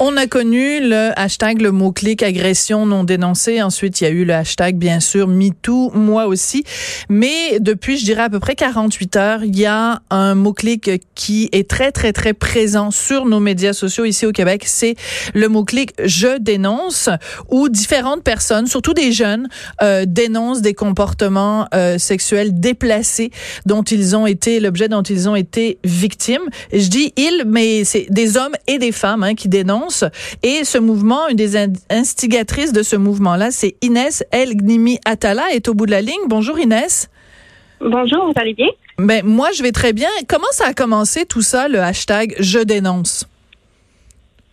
On a connu le hashtag, le mot-clic agression non dénoncée. Ensuite, il y a eu le hashtag, bien sûr, MeToo, moi aussi. Mais depuis, je dirais à peu près 48 heures, il y a un mot-clic qui est très, très, très présent sur nos médias sociaux ici au Québec. C'est le mot-clic je dénonce où différentes personnes, surtout des jeunes, euh, dénoncent des comportements euh, sexuels déplacés dont ils ont été, l'objet dont ils ont été victimes. je dis ils, mais c'est des hommes et des femmes hein, qui dénoncent et ce mouvement, une des instigatrices de ce mouvement-là, c'est Inès El Gnimi Atala, est au bout de la ligne. Bonjour Inès. Bonjour, vous allez bien? Ben, moi, je vais très bien. Comment ça a commencé tout ça, le hashtag Je dénonce?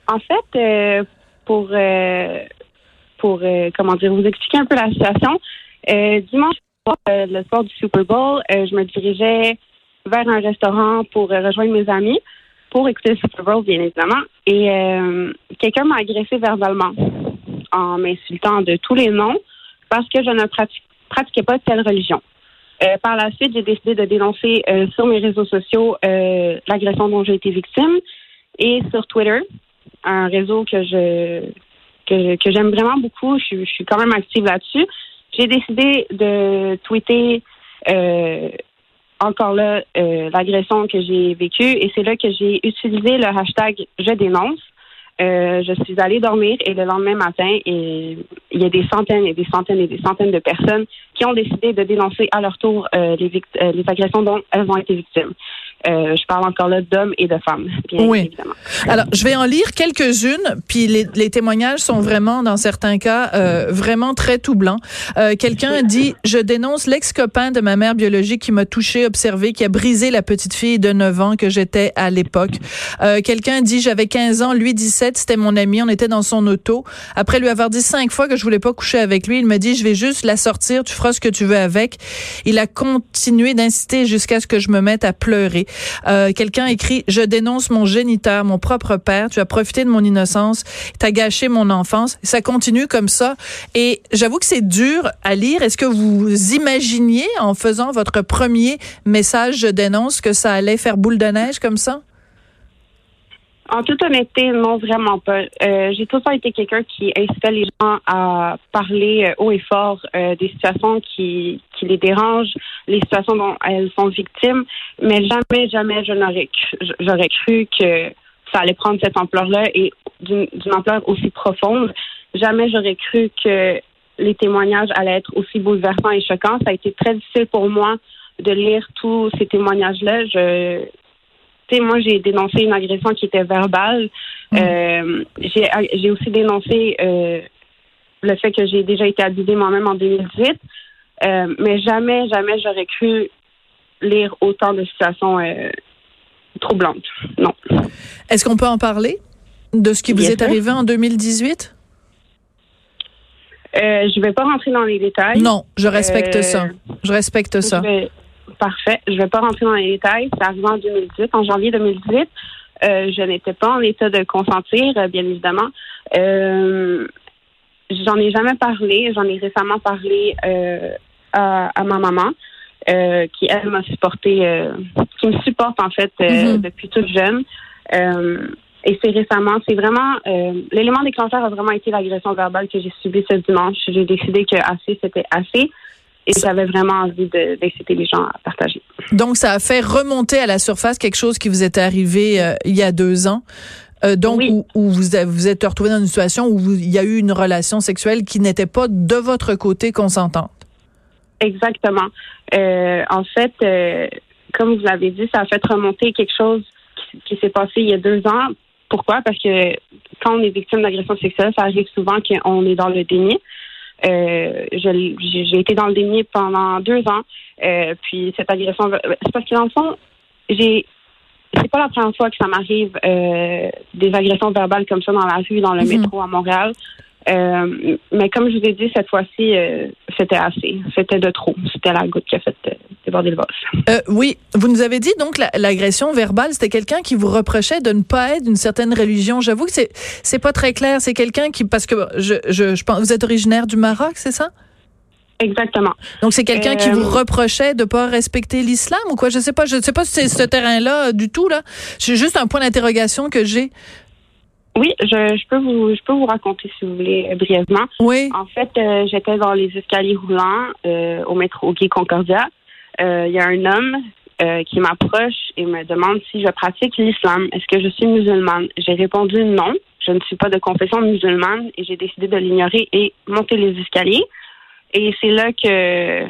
En fait, euh, pour, euh, pour euh, comment dire, vous expliquer un peu la situation, dimanche le soir du Super Bowl, je me dirigeais vers un restaurant pour rejoindre mes amis pour écouter Super Bowl, bien évidemment. Et euh, quelqu'un m'a agressé verbalement en m'insultant de tous les noms parce que je ne pratiquais pas telle religion. Euh, par la suite, j'ai décidé de dénoncer euh, sur mes réseaux sociaux l'agression dont j'ai été victime et sur Twitter, un réseau que je que, j'aime vraiment beaucoup. Je, suis quand même active là-dessus. J'ai décidé de tweeter encore là euh, l'agression que j'ai vécue et c'est là que j'ai utilisé le hashtag je dénonce. Euh, je suis allée dormir et le lendemain matin, il y a des centaines et des centaines et des centaines de personnes qui ont décidé de dénoncer à leur tour euh, les, les agressions dont elles ont été victimes. Euh, je parle encore là d'hommes et de femmes, bien oui. évidemment. Alors, je vais en lire quelques-unes, puis les, les, témoignages sont vraiment, dans certains cas, euh, vraiment très troublants. Euh, Quelqu'un dit, je dénonce l'ex-copain de ma mère biologique qui m'a touché, observé, qui a brisé la petite fille de 9 ans que j'étais à l'époque. Euh, Quelqu'un dit, j'avais 15 ans, lui 17, c'était mon ami, on était dans son auto. Après lui avoir dit cinq fois que je voulais pas coucher avec lui, il me dit, je vais juste la sortir, tu feras ce que tu veux avec. Il a continué d'insister jusqu'à ce que je me mette à pleurer. Euh, quelqu'un écrit Je dénonce mon géniteur, mon propre père. Tu as profité de mon innocence. Tu as gâché mon enfance. Ça continue comme ça. Et j'avoue que c'est dur à lire. Est-ce que vous imaginiez, en faisant votre premier message Je dénonce, que ça allait faire boule de neige comme ça? En toute honnêteté, non, vraiment pas. Euh, j'ai temps été quelqu'un qui incitait les gens à parler euh, haut et fort euh, des situations qui, qui les dérangent, les situations dont elles sont victimes, mais jamais, jamais je n'aurais j'aurais cru que ça allait prendre cette ampleur-là et d'une ampleur aussi profonde. Jamais j'aurais cru que les témoignages allaient être aussi bouleversants et choquants. Ça a été très difficile pour moi de lire tous ces témoignages-là. Je moi, j'ai dénoncé une agression qui était verbale. Mm. Euh, j'ai aussi dénoncé euh, le fait que j'ai déjà été abusée moi-même en 2018. Euh, mais jamais, jamais j'aurais cru lire autant de situations troublantes. Non. Est-ce qu'on peut en parler de ce qui vous est arrivé en 2018? je ne vais pas rentrer dans les détails. Non, je respecte ça. Je respecte ça. Parfait. Je ne vais pas rentrer dans les détails. C'est arrivé en 2018, en janvier 2018. Euh, je n'étais pas en état de consentir, euh, bien évidemment. Euh, j'en ai jamais parlé. J'en ai récemment parlé euh, à, à, ma maman, qui elle m'a supporté, qui me supporte en fait mm-hmm. depuis toute jeune. et c'est récemment, c'est vraiment l'élément déclencheur a vraiment été l'agression verbale que j'ai subie ce dimanche. J'ai décidé que assez c'était assez et j'avais vraiment envie d'inciter les gens à partager. Donc, ça a fait remonter à la surface quelque chose qui vous était arrivé euh, il y a deux ans. Euh, donc, où, vous vous êtes retrouvé dans une situation où il y a eu une relation sexuelle qui n'était pas de votre côté consentante. Exactement. Euh, en fait, comme vous l'avez dit, ça a fait remonter quelque chose qui, qui s'est passé il y a deux ans. Pourquoi? Parce que quand on est victime d'agression sexuelle, ça arrive souvent qu'on est dans le déni. Euh, j'ai été dans le déni pendant deux ans. Euh, puis cette agression, c'est parce que dans le fond, j'ai c'est pas la première fois que ça m'arrive euh, des agressions verbales comme ça dans la rue, dans le mhm. métro à Montréal. Euh, mais comme je vous ai dit, cette fois-ci, euh, c'était assez. C'était de trop. C'était la goutte qui a fait euh, déborder le vase. oui, vous nous avez dit donc l'agression verbale, c'était quelqu'un qui vous reprochait de ne pas être d'une certaine religion. J'avoue que c'est c'est pas très clair. C'est quelqu'un qui parce que je, je, je pense vous êtes originaire du Maroc, c'est ça? Exactement. Donc c'est quelqu'un qui vous reprochait de pas respecter l'islam ou quoi? Je sais pas. Je sais pas si c'est ce terrain-là du tout là. C'est juste un point d'interrogation que j'ai. Oui, je, peux vous je peux vous raconter si vous voulez brièvement. Oui. En fait, j'étais dans les escaliers roulants au métro Gay Concordia. Il y a un homme qui m'approche et me demande si je pratique l'islam. Est-ce que je suis musulmane? J'ai répondu non. Je ne suis pas de confession musulmane et j'ai décidé de l'ignorer et monter les escaliers. Et c'est là que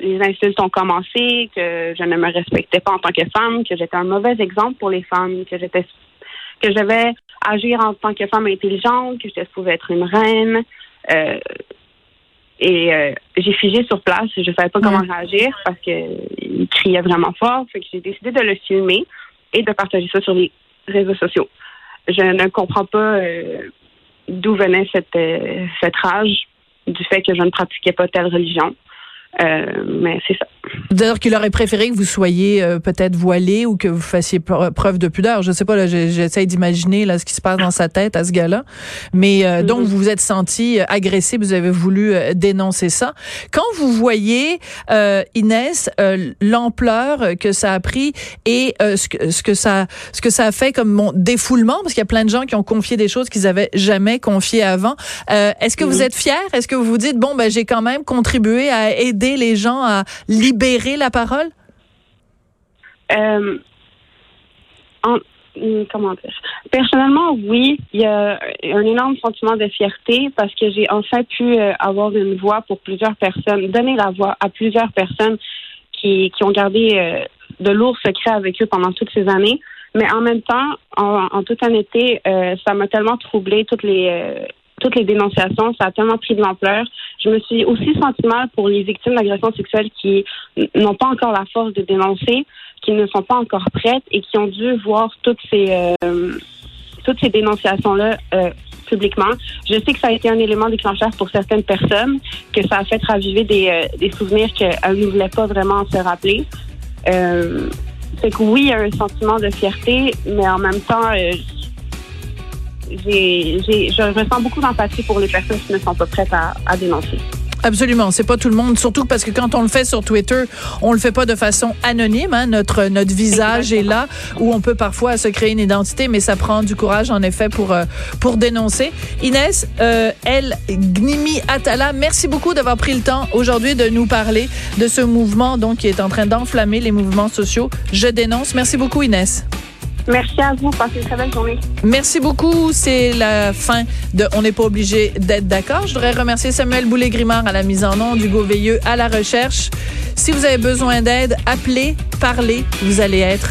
les insultes ont commencé, que je ne me respectais pas en tant que femme, que j'étais un mauvais exemple pour les femmes, que j'étais que je devais agir en tant que femme intelligente, que je pouvais être une reine. Euh, et euh, j'ai figé sur place. Je ne savais pas comment réagir parce qu'il criait vraiment fort. Fait que j'ai décidé de le filmer et de partager ça sur les réseaux sociaux. Je ne comprends pas euh, d'où venait cette, cette rage du fait que je ne pratiquais pas telle religion. Euh, mais c'est ça. D'ailleurs, qu'il aurait préféré que vous soyez euh, peut-être voilé ou que vous fassiez preuve de pudeur. Je sais pas, là, j'essaie d'imaginer là ce qui se passe dans sa tête à ce gars-là. Mais euh, donc, mm-hmm. vous vous êtes senti agressé, vous avez voulu dénoncer ça. Quand vous voyez Inès l'ampleur que ça a pris et ce que ce que ça ce que ça a fait comme mon défoulement, parce qu'il y a plein de gens qui ont confié des choses qu'ils avaient jamais confiées avant. Est-ce que vous mm-hmm. êtes fier Est-ce que vous vous dites bon ben j'ai quand même contribué à aider les gens à libérer la parole? Euh, hmm? Personnellement, oui, il y a un énorme sentiment de fierté parce que j'ai enfin pu euh, avoir une voix pour plusieurs personnes, donner la voix à plusieurs personnes qui, qui ont gardé euh, de lourds secrets avec eux pendant toutes ces années. Mais en même temps, en, en toute honnêteté, ça m'a tellement troublé toutes les toutes les dénonciations, ça a tellement pris de l'ampleur. Je me suis aussi senti mal pour les victimes d'agressions sexuelles qui n'ont pas encore la force de dénoncer, qui ne sont pas encore prêtes et qui ont dû voir toutes ces euh, toutes ces dénonciations-là euh, publiquement. Je sais que ça a été un élément déclencheur pour certaines personnes, que ça a fait raviver des, euh, des souvenirs qu'elles ne voulaient pas vraiment se rappeler. Euh, c'est que oui, il y a un sentiment de fierté, mais en même temps, je ressens beaucoup d'empathie pour les personnes qui ne sont pas prêtes à, à dénoncer. Absolument, c'est pas tout le monde, surtout parce que quand on le fait sur Twitter, on le fait pas de façon anonyme. Hein. Notre notre visage est là où on peut parfois se créer une identité, mais ça prend du courage en effet pour euh, pour dénoncer. Inès, euh, El Gnimi Atala, merci beaucoup d'avoir pris le temps aujourd'hui de nous parler de ce mouvement donc qui est en train d'enflammer les mouvements sociaux. Je dénonce. Merci beaucoup Inès. Merci à vous. Passez une très belle journée. Merci beaucoup. C'est la fin de On n'est pas obligé d'être d'accord. Je voudrais remercier Samuel Boulay-Grimard à la mise en nom, Hugo Veilleux à la recherche. Si vous avez besoin d'aide, appelez, parlez. Vous allez être